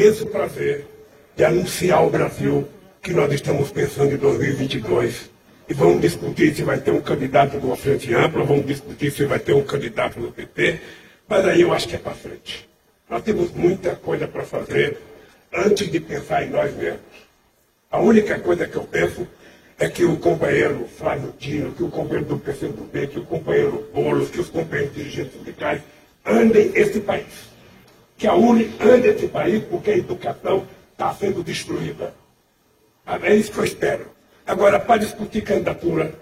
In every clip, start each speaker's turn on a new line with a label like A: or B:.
A: imenso prazer de anunciar ao Brasil que nós estamos pensando em 2022 e vamos discutir se vai ter um candidato do Frente Ampla, vamos discutir se vai ter um candidato do PT, mas aí eu acho que é para frente. Nós temos muita coisa para fazer antes de pensar em nós mesmos. A única coisa que eu penso é que o companheiro Flávio Dino, que o companheiro do PCdoB, que o companheiro Boulos, que os companheiros dirigentes sindicais andem esse país que a UNE ande esse país porque a educação está sendo destruída. É isso que eu espero. Agora, para discutir candidatura,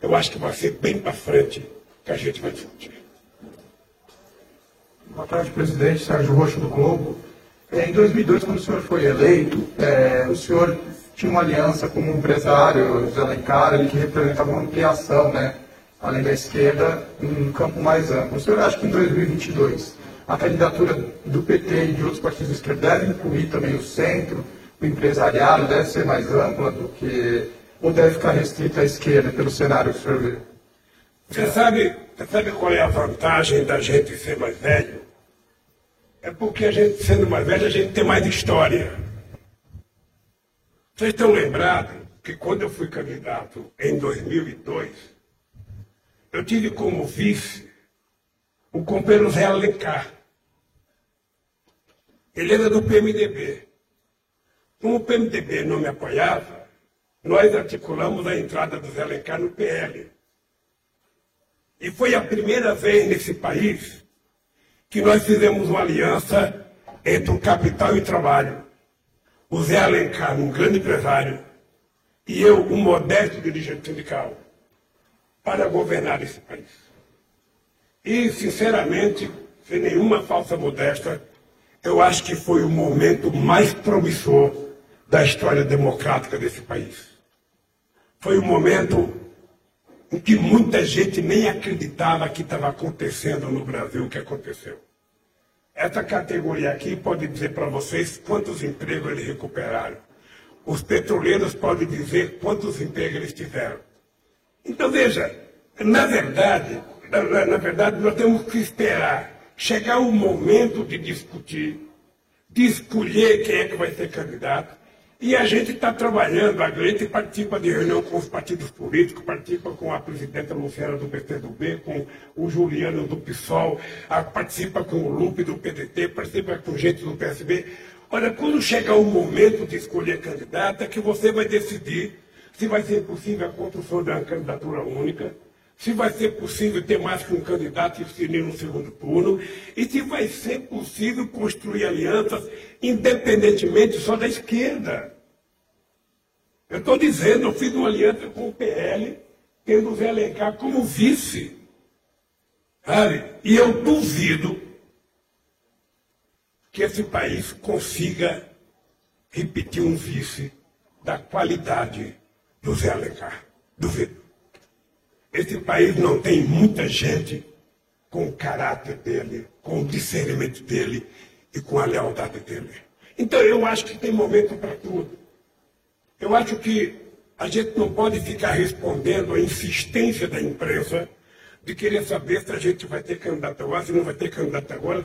A: eu acho que vai ser bem para frente que a gente vai discutir.
B: Boa tarde, presidente. Sérgio Rocha do Globo. É, em 2002, quando o senhor foi eleito, é, o senhor tinha uma aliança com um empresário, Zé Alencar, ele que representava uma ampliação, né, além da esquerda, um campo mais amplo. O senhor acha que em 2022 a candidatura do PT e de outros partidos de esquerda deve incluir também o centro, o empresariado, deve ser mais ampla do que. Ou deve ficar restrita à esquerda pelo cenário que o senhor vê?
A: Você sabe, você sabe qual é a vantagem da gente ser mais velho? É porque a gente, sendo mais velho, a gente tem mais história. Vocês estão lembrados que quando eu fui candidato em 2002, eu tive como vice o companheiro Zé Alencar. Ele era do PMDB. Como o PMDB não me apoiava, nós articulamos a entrada do Zé Alencar no PL. E foi a primeira vez nesse país que nós fizemos uma aliança entre o capital e o trabalho. O Zé Alencar, um grande empresário, e eu, um modesto dirigente sindical, para governar esse país. E, sinceramente, sem nenhuma falsa modéstia, eu acho que foi o momento mais promissor da história democrática desse país. Foi o momento em que muita gente nem acreditava que estava acontecendo no Brasil o que aconteceu. Essa categoria aqui pode dizer para vocês quantos empregos eles recuperaram. Os petroleiros podem dizer quantos empregos eles tiveram. Então, veja, na verdade, na, na verdade, nós temos que esperar chegar o momento de discutir, de escolher quem é que vai ser candidato. E a gente está trabalhando, a gente participa de reunião com os partidos políticos, participa com a presidenta Luciana do PCdoB, com o Juliano do PSOL, participa com o Lupe do PDT, participa com gente do PSB. Olha, quando chegar o momento de escolher candidata, é que você vai decidir se vai ser possível a construção de uma candidatura única, se vai ser possível ter mais que um candidato e se no segundo turno, e se vai ser possível construir alianças independentemente só da esquerda. Eu estou dizendo, eu fiz uma aliança com o PL, tendo o Zé Alencar como vice. Sabe? E eu duvido que esse país consiga repetir um vice da qualidade do Zé Alencar. Duvido. Esse país não tem muita gente com o caráter dele, com o discernimento dele e com a lealdade dele. Então eu acho que tem momento para tudo. Eu acho que a gente não pode ficar respondendo à insistência da imprensa de querer saber se a gente vai ter candidato agora, se não vai ter candidato agora.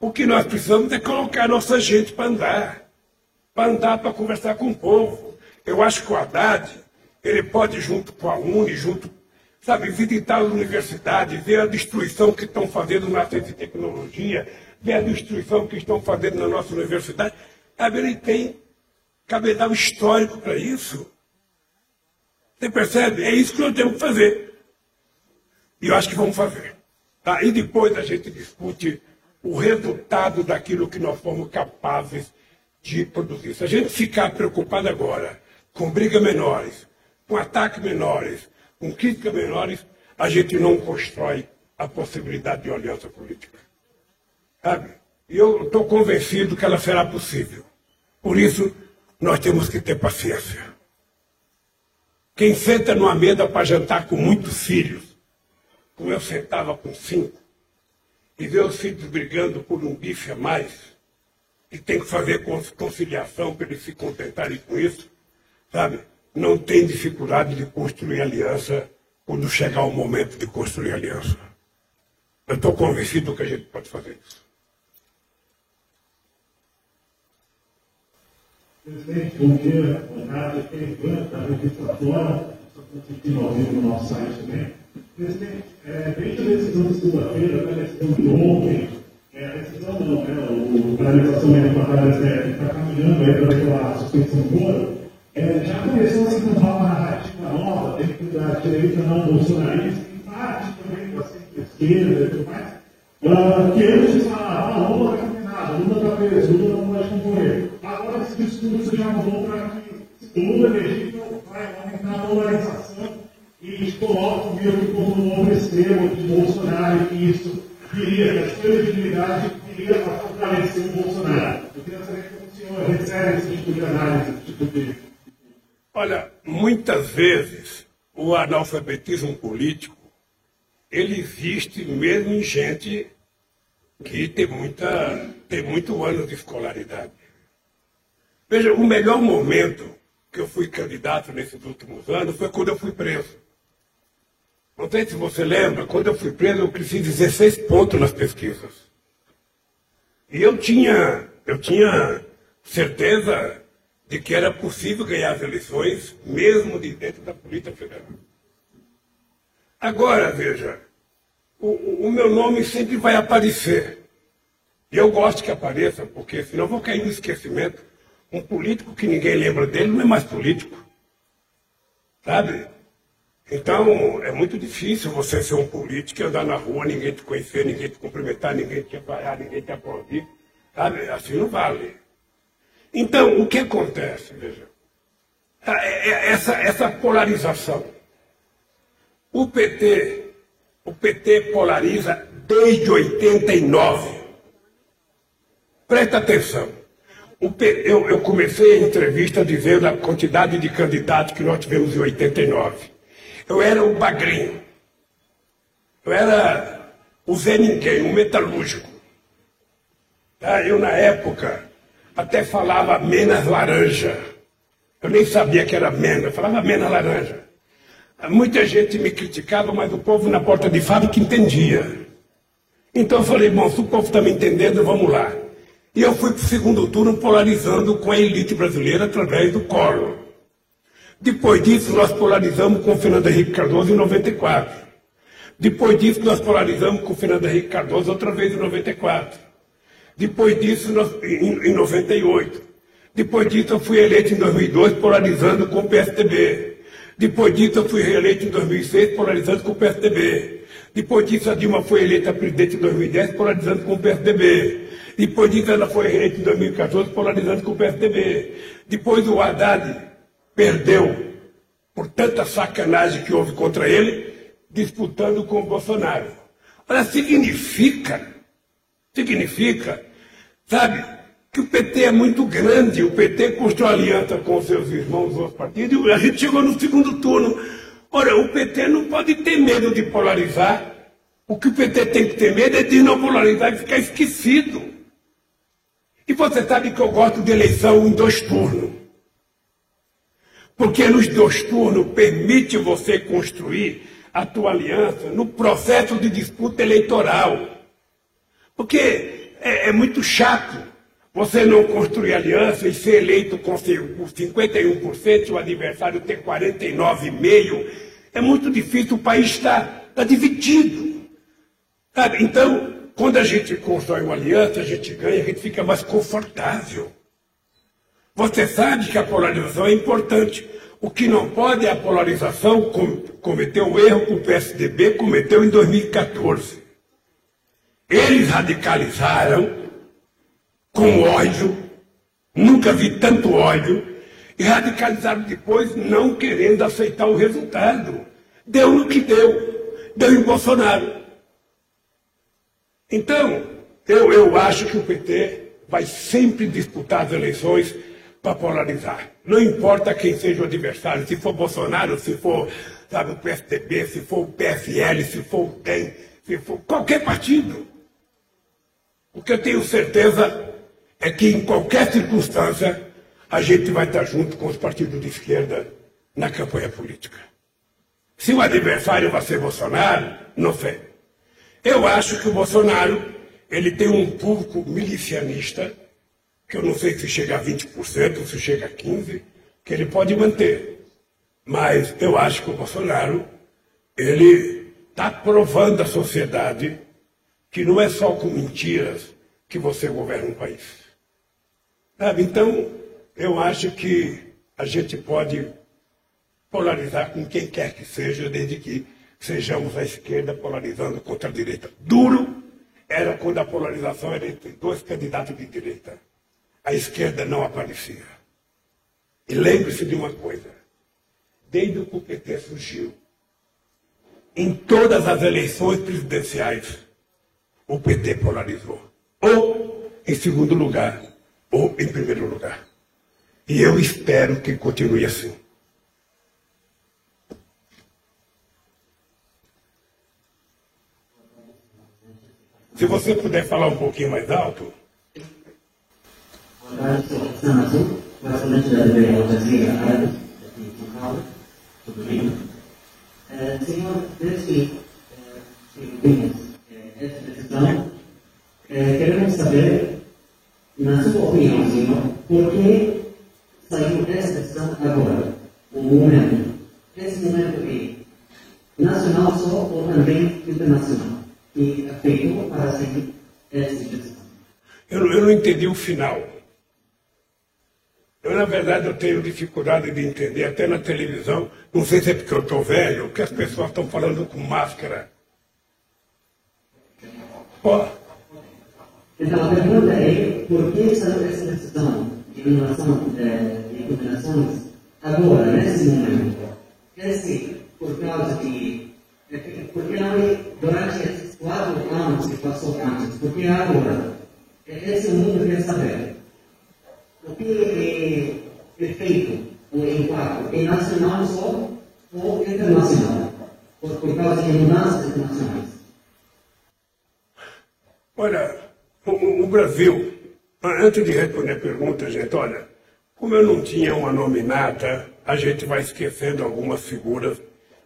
A: O que nós precisamos é colocar nossa gente para andar. Para andar, para conversar com o povo. Eu acho que o Haddad, ele pode, junto com a UNE, junto sabe, visitar a universidade, ver a destruição que estão fazendo na ciência e tecnologia, ver a destruição que estão fazendo na nossa universidade. Sabe, ele tem cabedal histórico para isso. Você percebe? É isso que nós temos que fazer. E eu acho que vamos fazer. Tá? E depois a gente discute o resultado daquilo que nós fomos capazes de produzir. Se a gente ficar preocupado agora com brigas menores, com ataques menores, com críticas menores, a gente não constrói a possibilidade de aliança política. Sabe? E eu estou convencido que ela será possível. Por isso, nós temos que ter paciência. Quem senta numa mesa para jantar com muitos filhos, como eu sentava com cinco, e ver os filhos brigando por um bife a mais, e tem que fazer conciliação para eles se contentarem com isso, sabe? Não tem dificuldade de construir aliança quando chegar o momento de construir aliança. Eu estou convencido que a gente pode fazer isso.
C: Presidente, bom dia. Boa tarde. Ivan, da revista Fora. Estou aqui ao vivo no nosso site também. Presidente, é, desde a decisão de segunda-feira a decisão de ontem, é, a decisão não, né, o paralisação da é, está caminhando aí para aquela suspensão boa, é, já começou a se montar uma narrativa nova dentro da direita não bolsonarista, em parte também da centro-esquerda e tudo mais, uh, que antes falavam, ah, Lula está condenado, Lula está preso, Lula não pode concorrer. Agora esse discurso já mudou para que Lula elegível vai aumentar a polarização e colocam meio que como um novo extremo de Bolsonaro, que isso viria, que a sua legitimidade viria a fortalecer o Bolsonaro. Eu queria saber como o senhor recebe esse tipo de análise, esse tipo de.
A: Olha, muitas vezes o analfabetismo político ele existe mesmo em gente que tem, muita, tem muito ano de escolaridade. Veja, o melhor momento que eu fui candidato nesses últimos anos foi quando eu fui preso. Não sei se você lembra, quando eu fui preso, eu cresci 16 pontos nas pesquisas. E eu tinha, eu tinha certeza de que era possível ganhar as eleições, mesmo de dentro da Polícia Federal. Agora, veja, o, o meu nome sempre vai aparecer. E eu gosto que apareça, porque senão vou cair no esquecimento. Um político que ninguém lembra dele não é mais político. Sabe? Então, é muito difícil você ser um político e andar na rua, ninguém te conhecer, ninguém te cumprimentar, ninguém te apoiar, ninguém te aplaudir. Sabe? Assim não vale. Então, o que acontece, veja? Ah, é, é essa, essa polarização. O PT, o PT polariza desde 89. Presta atenção. Eu, eu comecei a entrevista dizendo a quantidade de candidatos que nós tivemos em 89. Eu era o bagrinho. Eu era o Zé Ninguém, o metalúrgico. Tá? Eu, na época, até falava menos laranja. Eu nem sabia que era menos, falava menos laranja. Muita gente me criticava, mas o povo na porta de fábrica entendia. Então eu falei, bom, se o povo está me entendendo, vamos lá. E eu fui para o segundo turno polarizando com a elite brasileira através do Collor. Depois disso, nós polarizamos com o Fernando Henrique Cardoso em 94. Depois disso, nós polarizamos com o Fernando Henrique Cardoso outra vez em 94. Depois disso, em 98. Depois disso, eu fui eleito em 2002 polarizando com o PSDB. Depois disso, eu fui reeleito em 2006 polarizando com o PSDB. Depois disso, a Dilma foi eleita presidente em 2010 polarizando com o PSDB. Depois disso, ela foi reeleita em 2014 polarizando com o PSDB. Depois, o Haddad perdeu por tanta sacanagem que houve contra ele, disputando com o Bolsonaro. Olha, significa, significa, sabe, que o PT é muito grande, o PT construiu aliança com seus irmãos, os partidos, e a gente chegou no segundo turno. Ora, o PT não pode ter medo de polarizar. O que o PT tem que ter medo é de não polarizar e ficar esquecido. E você sabe que eu gosto de eleição em dois turnos. Porque nos dois turnos permite você construir a tua aliança no processo de disputa eleitoral. Porque é, é muito chato você não construir aliança e ser eleito com 51% e o adversário ter 49,5%. É muito difícil, o país está tá dividido. Sabe? Então, quando a gente constrói uma aliança, a gente ganha, a gente fica mais confortável. Você sabe que a polarização é importante. O que não pode é a polarização cometeu o erro que o PSDB cometeu em 2014. Eles radicalizaram com ódio, nunca vi tanto ódio, e radicalizaram depois não querendo aceitar o resultado. Deu no que deu, deu em Bolsonaro. Então, eu, eu acho que o PT vai sempre disputar as eleições para polarizar. Não importa quem seja o adversário, se for Bolsonaro, se for, sabe, o PSDB, se for o PSL, se for o DEM, se for qualquer partido. O que eu tenho certeza é que em qualquer circunstância a gente vai estar junto com os partidos de esquerda na campanha política. Se o adversário vai ser Bolsonaro, não sei. Eu acho que o Bolsonaro ele tem um público milicianista, que eu não sei se chega a 20%, se chega a 15%, que ele pode manter. Mas eu acho que o Bolsonaro, ele está provando à sociedade que não é só com mentiras que você governa um país. Sabe? Então, eu acho que a gente pode polarizar com quem quer que seja, desde que sejamos a esquerda polarizando contra a direita. Duro era quando a polarização era entre dois candidatos de direita. A esquerda não aparecia. E lembre-se de uma coisa: desde que o PT surgiu, em todas as eleições presidenciais, o PT polarizou. Ou em segundo lugar, ou em primeiro lugar. E eu espero que continue assim. Se você puder falar um pouquinho mais alto.
D: Senhor, desde essa decisão, queremos saber, na sua opinião, senhor, por que saiu essa decisão agora, o momento, esse momento aí, nacional só ou também internacional? que afetou para seguir essa gestão.
A: Eu, eu não entendi o final. Eu, na verdade, eu tenho dificuldade de entender, até na televisão, não sei se é porque eu estou velho, que as pessoas estão falando com máscara.
D: Então, a pergunta é, por que essa, essa decisão de inovação de, combinações agora, nesse momento? Quer dizer, por causa de... Porque não, durante esses quatro anos que passou antes, porque agora, esse mundo quer saber. O que é, é feito o impacto é nacional só ou internacional, por, por causa de mudanças internacionais.
A: Olha, o, o Brasil, antes de responder a pergunta, gente, olha, como eu não tinha uma nominata, a gente vai esquecendo algumas figuras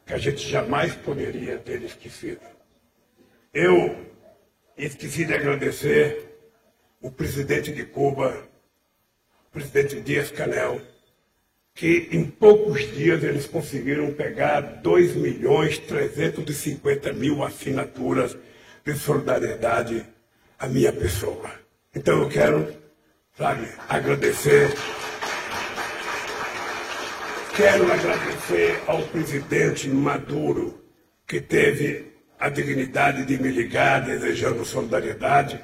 A: que a gente jamais poderia ter esquecido. Eu esqueci de agradecer o presidente de Cuba, o presidente Dias Canel, que em poucos dias eles conseguiram pegar 2 milhões 350 mil assinaturas de solidariedade à minha pessoa. Então eu quero, sabe, agradecer. Quero agradecer ao presidente Maduro, que teve a dignidade de me ligar desejando solidariedade.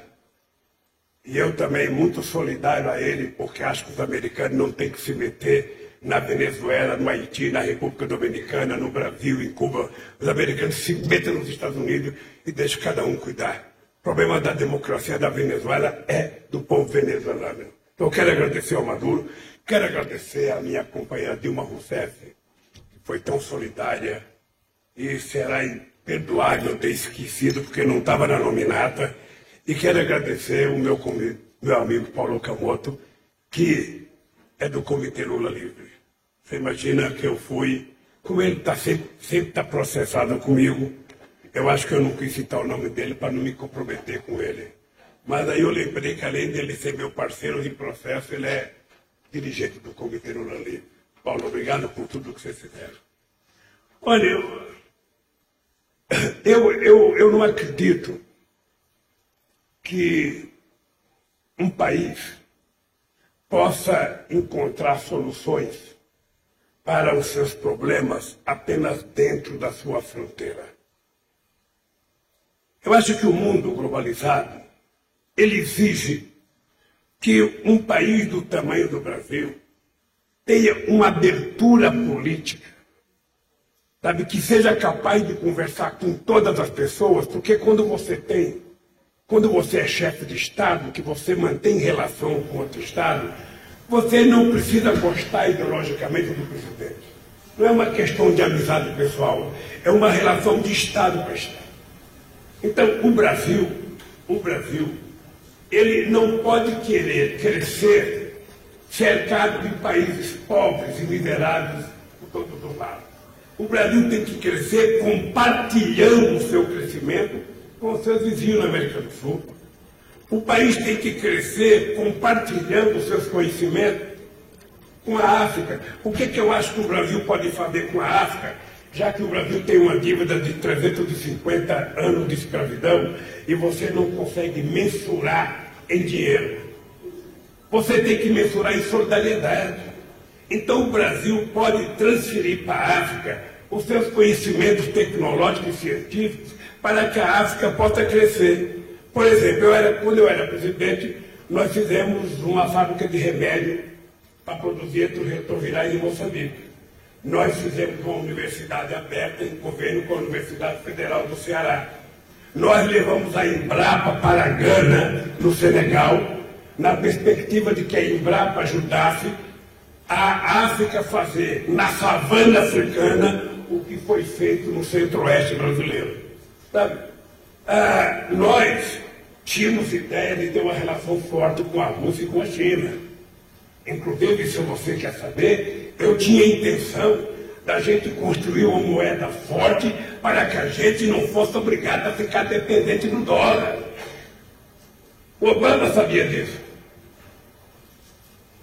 A: E eu também muito solidário a ele, porque acho que os americanos não têm que se meter na Venezuela, no Haiti, na República Dominicana, no Brasil, em Cuba. Os americanos se metem nos Estados Unidos e deixam cada um cuidar. O problema da democracia da Venezuela é do povo venezuelano. Então quero agradecer ao Maduro, quero agradecer à minha companheira Dilma Rousseff, que foi tão solidária e será perdoável ter esquecido, porque não estava na nominata. E quero agradecer o meu, meu amigo Paulo Camoto, que é do Comitê Lula Livre. Você imagina que eu fui, como ele tá sempre está processado comigo, eu acho que eu não quis citar o nome dele para não me comprometer com ele. Mas aí eu lembrei que além dele ser meu parceiro de processo, ele é dirigente do Comitê Lula Livre. Paulo, obrigado por tudo que vocês fizeram. Olha, eu, eu, eu, eu não acredito que um país possa encontrar soluções para os seus problemas apenas dentro da sua fronteira. Eu acho que o mundo globalizado, ele exige que um país do tamanho do Brasil tenha uma abertura política sabe, que seja capaz de conversar com todas as pessoas, porque quando você tem, quando você é chefe de Estado, que você mantém relação com outro Estado, você não precisa gostar ideologicamente do presidente. Não é uma questão de amizade pessoal, é uma relação de Estado para Estado. Então, o Brasil, o Brasil, ele não pode querer crescer cercado de países pobres e liderados por todos os lados. O Brasil tem que crescer compartilhando o seu crescimento com seus vizinhos na América do Sul. O país tem que crescer compartilhando os seus conhecimentos com a África. O que, que eu acho que o Brasil pode fazer com a África? Já que o Brasil tem uma dívida de 350 anos de escravidão e você não consegue mensurar em dinheiro. Você tem que mensurar em solidariedade. Então o Brasil pode transferir para a África os seus conhecimentos tecnológicos e científicos para que a África possa crescer. Por exemplo, eu era, quando eu era presidente, nós fizemos uma fábrica de remédio para produzir retrovirais em Moçambique. Nós fizemos uma universidade aberta em convênio com a Universidade Federal do Ceará. Nós levamos a Embrapa para a Gana, no Senegal, na perspectiva de que a Embrapa ajudasse a África fazer, na savana africana, o que foi feito no centro-oeste brasileiro. Sabe? Ah, nós tínhamos ideia de ter uma relação forte com a Rússia e com a China. Inclusive, se você quer saber, eu tinha intenção da gente construir uma moeda forte para que a gente não fosse obrigado a ficar dependente do dólar. O Obama sabia disso.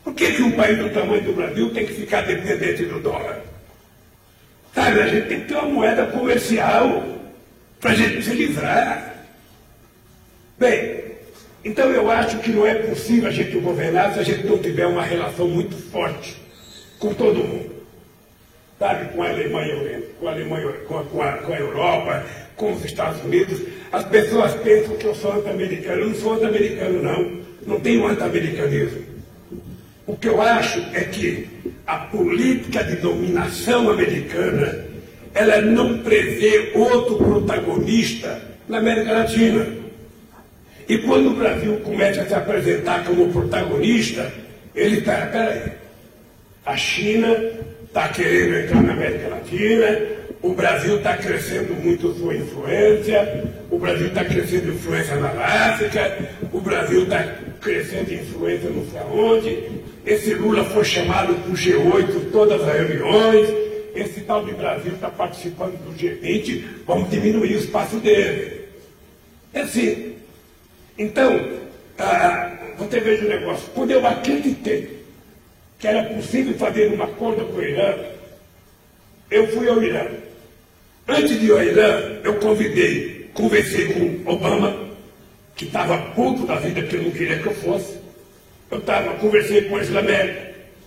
A: Por que, que um país do tamanho do Brasil tem que ficar dependente do dólar? Sabe, a gente tem que ter uma moeda comercial para a gente se livrar. Bem, então eu acho que não é possível a gente governar se a gente não tiver uma relação muito forte com todo mundo. Sabe, com a Alemanha, com a, Alemanha, com a, com a, com a Europa, com os Estados Unidos. As pessoas pensam que eu sou anti-americano. Eu não sou anti-americano, não. Não tenho anti-americanismo. O que eu acho é que a política de dominação americana ela não prevê outro protagonista na América Latina. E quando o Brasil começa a se apresentar como protagonista, ele está, peraí, a China está querendo entrar na América Latina, o Brasil está crescendo muito sua influência, o Brasil está crescendo influência na África, o Brasil está crescendo influência não sei aonde, esse Lula foi chamado para o G8 todas as reuniões, esse tal de Brasil está participando do G20, vamos diminuir o espaço dele. É assim. Então, ah, você veja o negócio, quando eu acreditei que era possível fazer um acordo com o Irã, eu fui ao Irã. Antes de ir ao Irã, eu convidei, conversei com Obama, que estava puto da vida que eu não queria que eu fosse. Eu tava, conversei com o Islamério,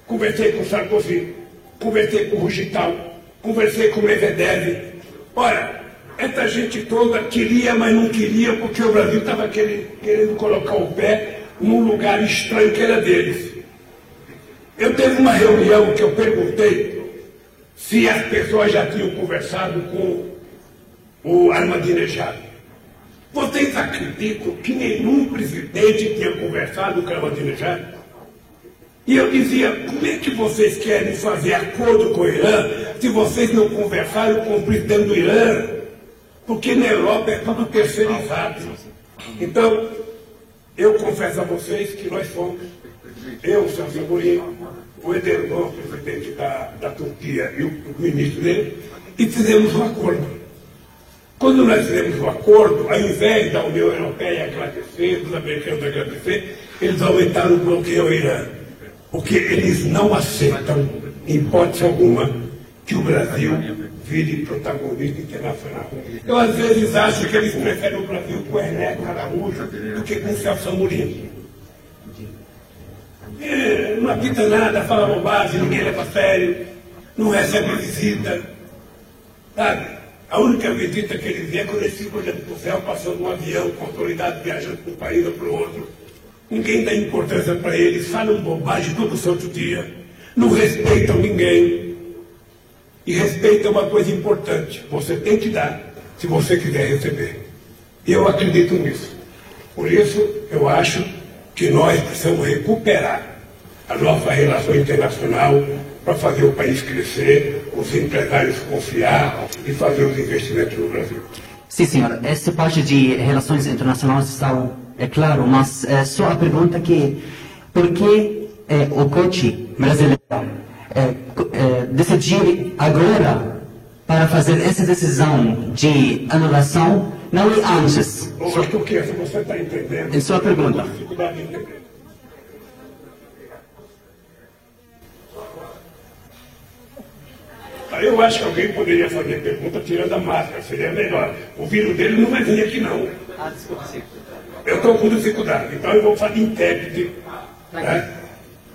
A: conversei com Sarkozy, conversei com Rugital, conversei com Medvedev. Olha, essa gente toda queria, mas não queria, porque o Brasil estava querendo, colocar o pé num lugar estranho que era deles. Eu teve uma reunião que eu perguntei se as pessoas já tinham conversado com o Ahmadinejad. Vocês acreditam que nenhum presidente tinha conversado com o Ahmadinejad? E eu dizia, como é que vocês querem fazer acordo com o Irã se vocês não conversaram com o presidente do Irã? Porque na Europa é tudo terceirizado. Então, eu confesso a vocês que nós fomos, eu, Sérgio Mourinho, o Erdogan, presidente da, da Turquia, e o, o ministro dele, e fizemos um acordo. Quando nós fizemos o um acordo, ao invés da União Europeia agradecer, dos americanos agradecer, eles aumentaram o bloqueio ao Irã. Porque eles não aceitam, em hipótese alguma, que o Brasil vire protagonista internacional. Eu, às vezes, acho que eles preferem o Brasil com Ernesto Araújo do que com Celso Amorim. É, não apita nada, fala bobagem, ninguém leva a sério, não recebe visita. Sabe? A única visita que eles vê é quando eles ficam olhando para o céu, passando um avião com autoridade viajando de um país ou para o outro. Ninguém dá importância para eles, falam bobagem todo santo dia, não respeitam ninguém. E respeito é uma coisa importante, você tem que dar, se você quiser receber. Eu acredito nisso. Por isso, eu acho que nós precisamos recuperar a nossa relação internacional para fazer o país crescer, os empresários confiar e fazer os investimentos no Brasil.
D: Sim, senhor. Essa parte de relações internacionais está, é claro, mas é, só a pergunta que por que é, o coach brasileiro é, é, decidiu agora para fazer essa decisão de anulação, não é antes?
A: Ô, Arthur, que você está entendendo?
D: É só a pergunta.
A: Dificuldade de entender. Aí eu acho que alguém poderia fazer pergunta tirando a máscara, seria melhor. O vírus dele não vai vir aqui não. Eu estou com dificuldade, então eu vou fazer intérprete. Né?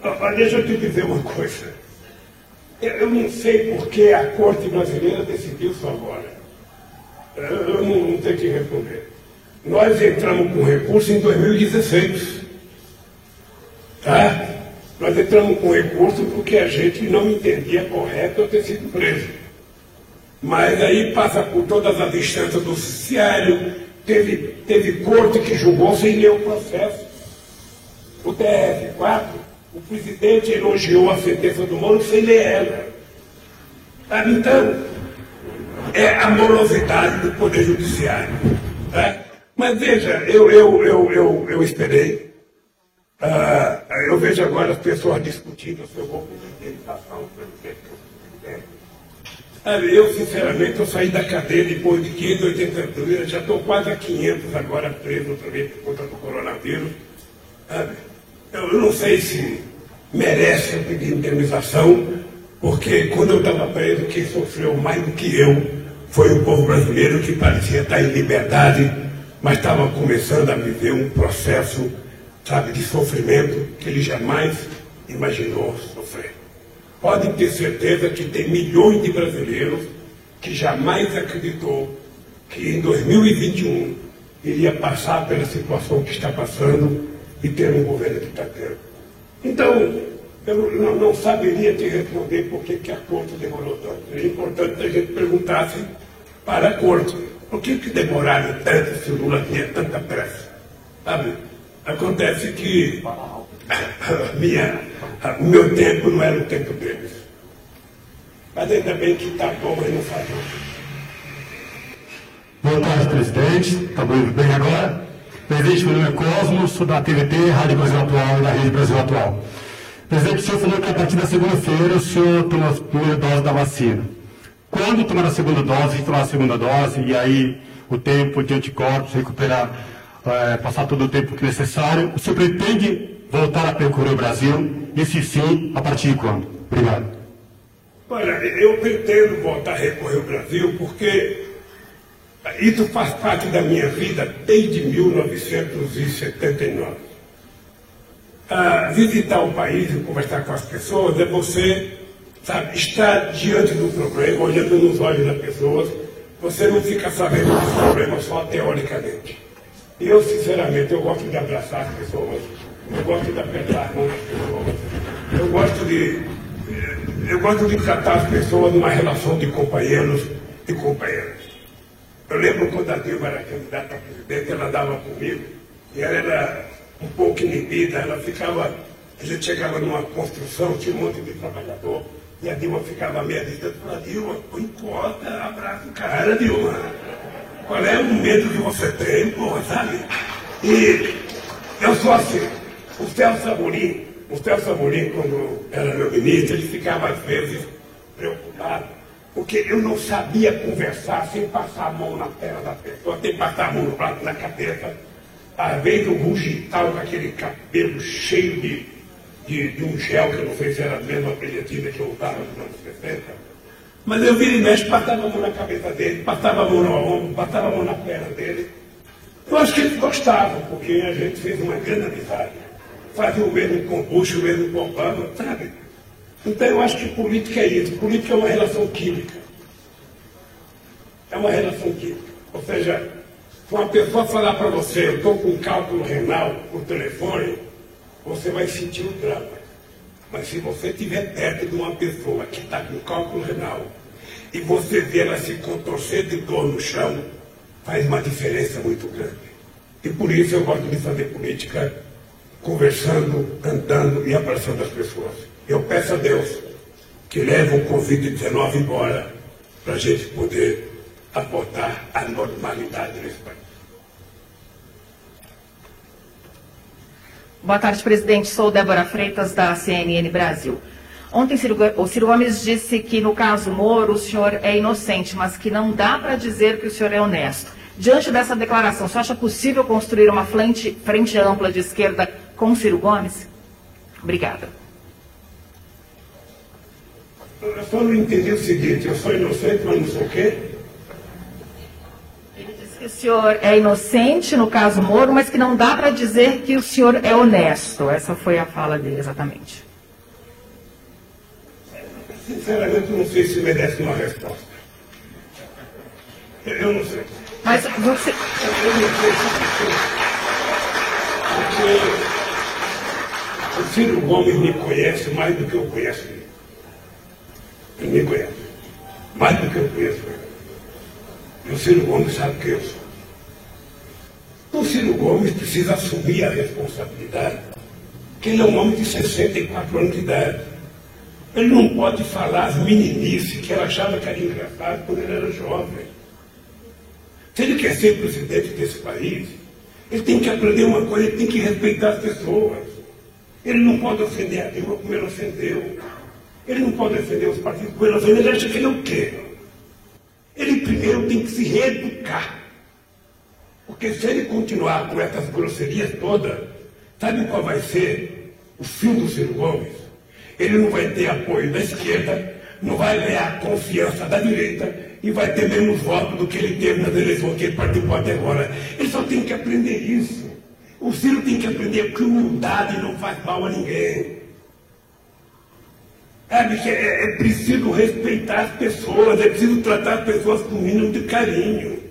A: Ó, Deixa eu te dizer uma coisa. Eu, não sei por que a corte brasileira decidiu isso agora. Eu, não, não tenho que responder. Nós entramos com recurso em 2016. Tá? Nós entramos com recurso porque a gente não entendia correto eu ter sido preso. Mas aí passa por todas as instâncias do judiciário, teve, teve corte que julgou sem ler o processo. O TRF4, o presidente elogiou a sentença do Moro sem ler ela. Sabe, Então, é a morosidade do Poder Judiciário. Tá? Mas veja, eu, eu, eu, eu, eu esperei. Ah, eu vejo agora as pessoas discutindo se eu vou fiz. Sabe, eu, sinceramente, eu saí da cadeia depois de 582 dias, já estou quase a 500 agora preso vez por conta do coronavírus. Sabe? Eu, não sei se merece eu pedir indenização, porque quando eu estava preso, quem sofreu mais do que eu foi o povo brasileiro que parecia estar em liberdade, mas estava começando a viver um processo, sabe, de sofrimento que ele jamais imaginou sofrer. Pode ter certeza que tem milhões de brasileiros que jamais acreditou que em 2021 iria passar pela situação que está passando e ter um governo ditatório. Então, eu não, não saberia te responder por que, a corte demorou tanto. É importante a gente perguntasse para a corte por que, que demoraram tanto se o Lula tinha tanta pressa. Sabe? Acontece que minha, o meu tempo não era o tempo deles. Mas ainda bem que está bom e não falhou.
E: Boa tarde, presidente. Está me bem agora? Presidente, meu nome é Cosmo, sou da TVT, Rádio Brasil Atual e da Rede Brasil Atual. Presidente, o senhor falou que a partir da segunda-feira o senhor toma a primeira dose da vacina. Quando tomar a segunda dose, tomar a segunda dose, e aí o tempo de anticorpos, recuperar, eh, passar todo o tempo que necessário, o senhor pretende voltar a percorrer o Brasil? E se sim, a partir de quando? Obrigado.
A: Olha, eu pretendo voltar a recorrer ao Brasil porque isso faz parte da minha vida desde 1979. Ah, visitar o país e conversar com as pessoas é você sabe, estar diante do problema, olhando nos olhos das pessoas. Você não fica sabendo dos problemas só teoricamente. Eu, sinceramente, eu gosto de abraçar as pessoas, eu gosto de apertar a mão das pessoas, eu gosto de, eh, eu gosto de tratar as pessoas numa relação de companheiros e companheiras. Eu lembro quando a Dilma era candidata a presidente, ela dava comigo, e ela era um pouco inibida, ela ficava, a gente chegava numa construção, tinha um monte de trabalhador, e a Dilma ficava meia distante, falava, Dilma, encosta, abraça o cara, Dilma. Qual é o medo que você tem, porra, sabe? E eu sou assim. O Celso Amorim, o Celso Amorim, quando era meu ministro, ele ficava às vezes preocupado, porque eu não sabia conversar sem passar a mão na tela da pessoa, sem passar a mão no na cabeça. Às vezes o Rugital com aquele cabelo cheio de, de, de um gel, que eu não sei se era a mesma brilhantina que eu usava nos anos 60. Mas eu vira e mexe, passava a mão na cabeça dele, passava a mão no ombro, passava a mão na perna dele. Eu acho que eles gostavam, porque a gente fez uma grande amizade. Fazia o mesmo com Bush, o mesmo Obama, sabe? Então eu acho que política é isso. Política é uma relação química. É uma relação química. Ou seja, se uma pessoa falar para você, eu estou com cálculo renal por telefone, você vai sentir o drama. Mas se você estiver perto de uma pessoa que está com cálculo renal e você vê ela se contorcer de dor no chão, faz uma diferença muito grande. E por isso eu gosto de fazer política conversando, cantando e abraçando as pessoas. Eu peço a Deus que leve o Covid-19 embora para a gente poder aportar a normalidade nesse país.
F: Boa tarde, presidente. Sou Débora Freitas, da CNN Brasil. Ontem, o Ciro Gomes disse que, no caso Moro, o senhor é inocente, mas que não dá para dizer que o senhor é honesto. Diante dessa declaração, você acha possível construir uma frente, frente ampla de esquerda com Ciro Gomes? Obrigada.
A: Eu só não entendi o seguinte, eu sou inocente, mas não sou o quê?
F: Ele disse que o senhor é inocente no caso Moro, mas que não dá para dizer que o senhor é honesto. Essa foi a fala dele, exatamente.
A: Sinceramente, não sei se merece uma resposta. Eu não sei.
F: Mas você.
A: Eu não sei se Porque o Ciro Gomes me conhece mais do que eu conheço ele. Ele me conhece. Mais do que eu conheço ele. E o Ciro Gomes sabe quem eu sou. O Ciro Gomes precisa assumir a responsabilidade, que ele é um homem de 64 anos de idade. Ele não pode falar as meninices que ela achava que era engraçado quando ele era jovem. Se ele quer ser presidente desse país, ele tem que aprender uma coisa, ele tem que respeitar as pessoas. Ele não pode ofender a Dilma como ele ofendeu. Ele não pode ofender os partidos como ele acha que ele é o quê? Ele primeiro tem que se reeducar. Porque se ele continuar com essas grosserias todas, sabe qual vai ser o fim do Ciro Gomes? Ele não vai ter apoio da esquerda, não vai ganhar confiança da direita e vai ter menos votos do que ele teve nas eleições que ele participou até agora. Ele só tem que aprender isso. O Ciro tem que aprender que humildade não faz mal a ninguém. Sabe que é, é preciso respeitar as pessoas, é preciso tratar as pessoas com mínimo de carinho.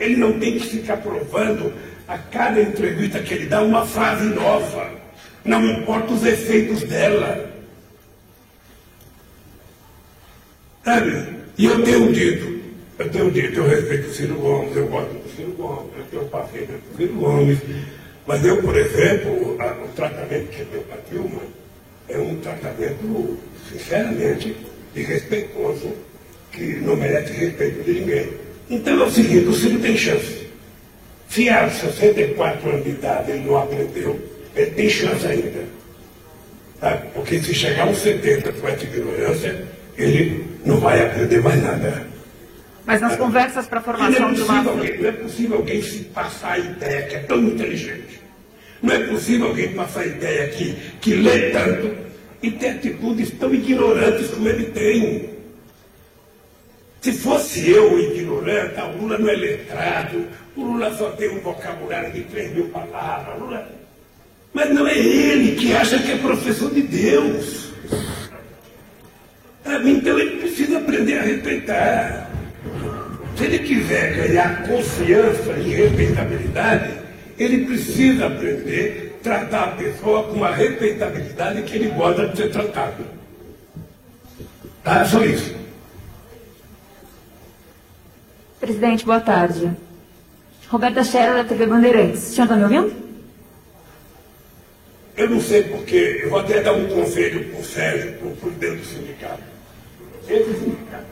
A: Ele não tem que ficar provando a cada entrevista que ele dá uma frase nova. Não importa os efeitos dela. Sabe? E eu tenho dito, eu tenho dito, eu respeito o Ciro Gomes, eu gosto do Ciro Gomes, eu tenho paciência com o Ciro Gomes, mas eu, por exemplo, o tratamento que eu deu para Dilma é um tratamento, sinceramente, desrespeitoso, que não merece respeito de ninguém. Então é o seguinte, o Ciro tem chance. Se há 64 anos de idade ele não aprendeu, ele tem chance ainda. Tá? Porque se chegar aos 70 com essa ignorância, ele não vai aprender mais nada.
F: Mas nas conversas para a formação
A: é
F: de uma.
A: não é possível alguém se passar a ideia que é tão inteligente. Não é possível alguém passar ideia que, que lê tanto e ter atitudes tão ignorantes como ele tem. Se fosse eu ignorante, o Lula não é letrado, o Lula só tem um vocabulário de 3 mil palavras. Lula... Mas não é ele que acha que é professor de Deus. Então ele precisa aprender a respeitar. Se ele quiser ganhar confiança e respeitabilidade, ele precisa aprender a tratar a pessoa com uma respeitabilidade que ele gosta de ser tratado. Tá? Só isso.
G: Presidente, boa tarde. Roberta Scherer, da TV Bandeirantes. O senhor está me ouvindo?
A: Eu não sei porque, eu vou até dar um conselho para o Sérgio, para o presidente do sindicato. Esse sindicato.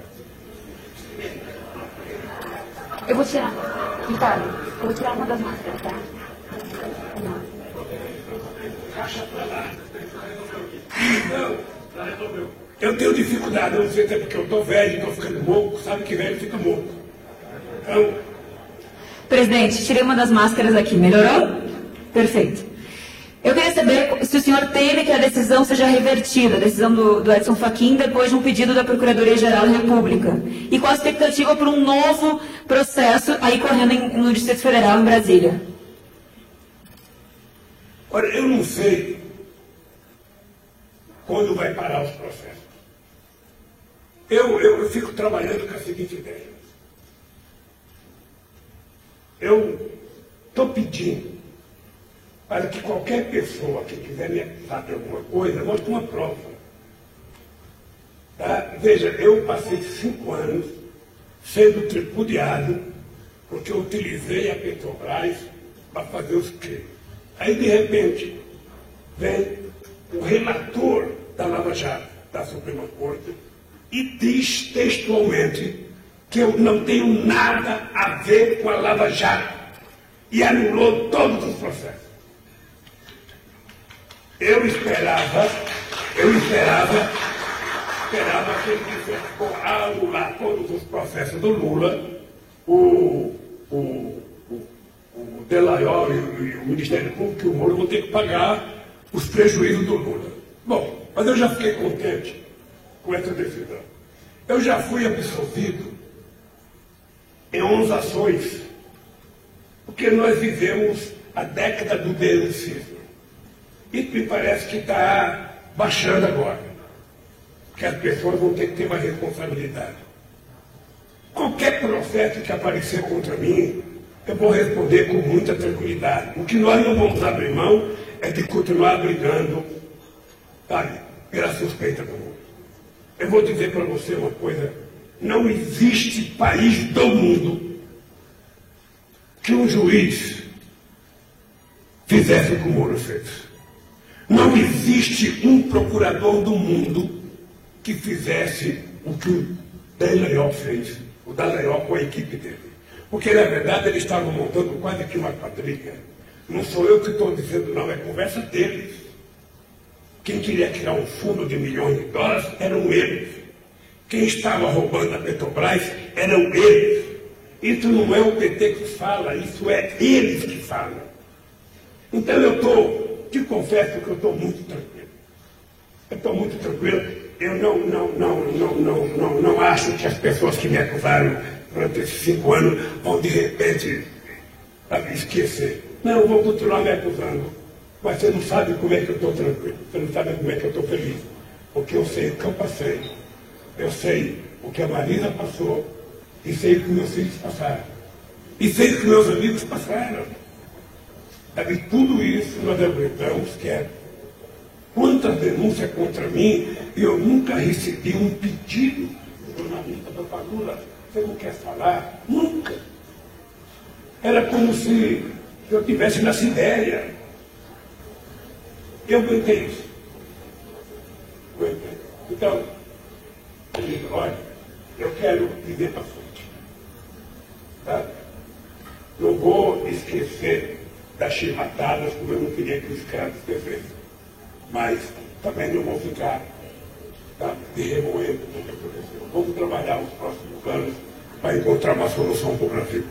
G: Eu vou tirar. Eu vou tirar uma das máscaras, tá?
A: Não, eu tenho dificuldade, eu não sei se é porque eu estou velho, estou ficando louco, sabe que velho fica louco. Então,
G: Presidente, tirei uma das máscaras aqui. Melhorou? Perfeito. Eu queria saber se o senhor teme que a decisão seja revertida, a decisão do, do Edson Fachin, depois de um pedido da Procuradoria-Geral da República. E qual a expectativa para um novo processo aí correndo em- no Distrito Federal, em Brasília?
A: olha, eu não sei quando vai parar os processos. Eu, eu, eu fico trabalhando com a seguinte ideia. Eu estou pedindo para que qualquer pessoa que quiser me acusar de alguma coisa, mostre uma prova. Tá? Veja, eu passei cinco anos sendo tripudiado porque eu utilizei a Petrobras para fazer os crimes. Aí, de repente, vem o relator da Lava Jato, da Suprema Corte, e diz textualmente que eu não tenho nada a ver com a Lava Jato e anulou todos os processos. Eu esperava, eu esperava, esperava que ele dissesse, bom, anular todos os processos do Lula, o, o, o, o e, e o Ministério Público e o Moro vão ter que pagar os prejuízos do Lula. Bom, mas eu já fiquei contente com essa decisão. Eu já fui absolvido em 11 ações, porque nós vivemos a década do denuncismo. E me parece que está baixando agora, que as pessoas vão ter que ter mais responsabilidade. Qualquer processo que aparecer contra mim, eu vou responder com muita tranquilidade. O que nós não vamos abrir mão é de continuar brigando, sabe, pela suspeita do mundo. Eu vou dizer para você uma coisa: não existe país do mundo que um juiz fizesse o que o Moro fez. Não existe um procurador do mundo que fizesse o que o Dallagnol fez, o Dallagnol com a equipe dele. Porque, na verdade, eles estavam montando quase que uma quadrilha. Não sou eu que estou dizendo, não, é conversa deles. Quem queria criar um fundo de milhões de dólares eram eles. Quem estava roubando a Petrobras eram eles. Isso não é o PT que fala, isso é eles que falam. Então eu estou, te confesso que eu estou muito tranquilo. Eu estou muito tranquilo. Eu não, não, não, não, não, não, não acho que as pessoas que me acusaram durante esses cinco anos vão de repente esquecer. Não, vou continuar me acusando. Mas você não sabe como é que eu estou tranquilo. Você não sabe como é que eu estou feliz. Porque eu sei o que eu passei. Eu sei o que a Marina passou. E sei o que meus filhos passaram. E sei o que meus amigos passaram. Sabe, tudo isso nós aguentamos quieto. Quantas denúncias contra mim e eu nunca recebi um pedido do jornalista da Lula. Você não quer falar? Nunca. Era como se eu tivesse na Sibéria. Eu aguentei isso. Aguentei. Então, eu digo, olha, eu quero viver para frente. Tá? Não vou esquecer Tá das chibatadas, como eu não queria que os caras defendam. Mas também não vou ficar tá, de remoendo com o que aconteceu. Vamos trabalhar os próximos anos para encontrar uma solução para o Brasil.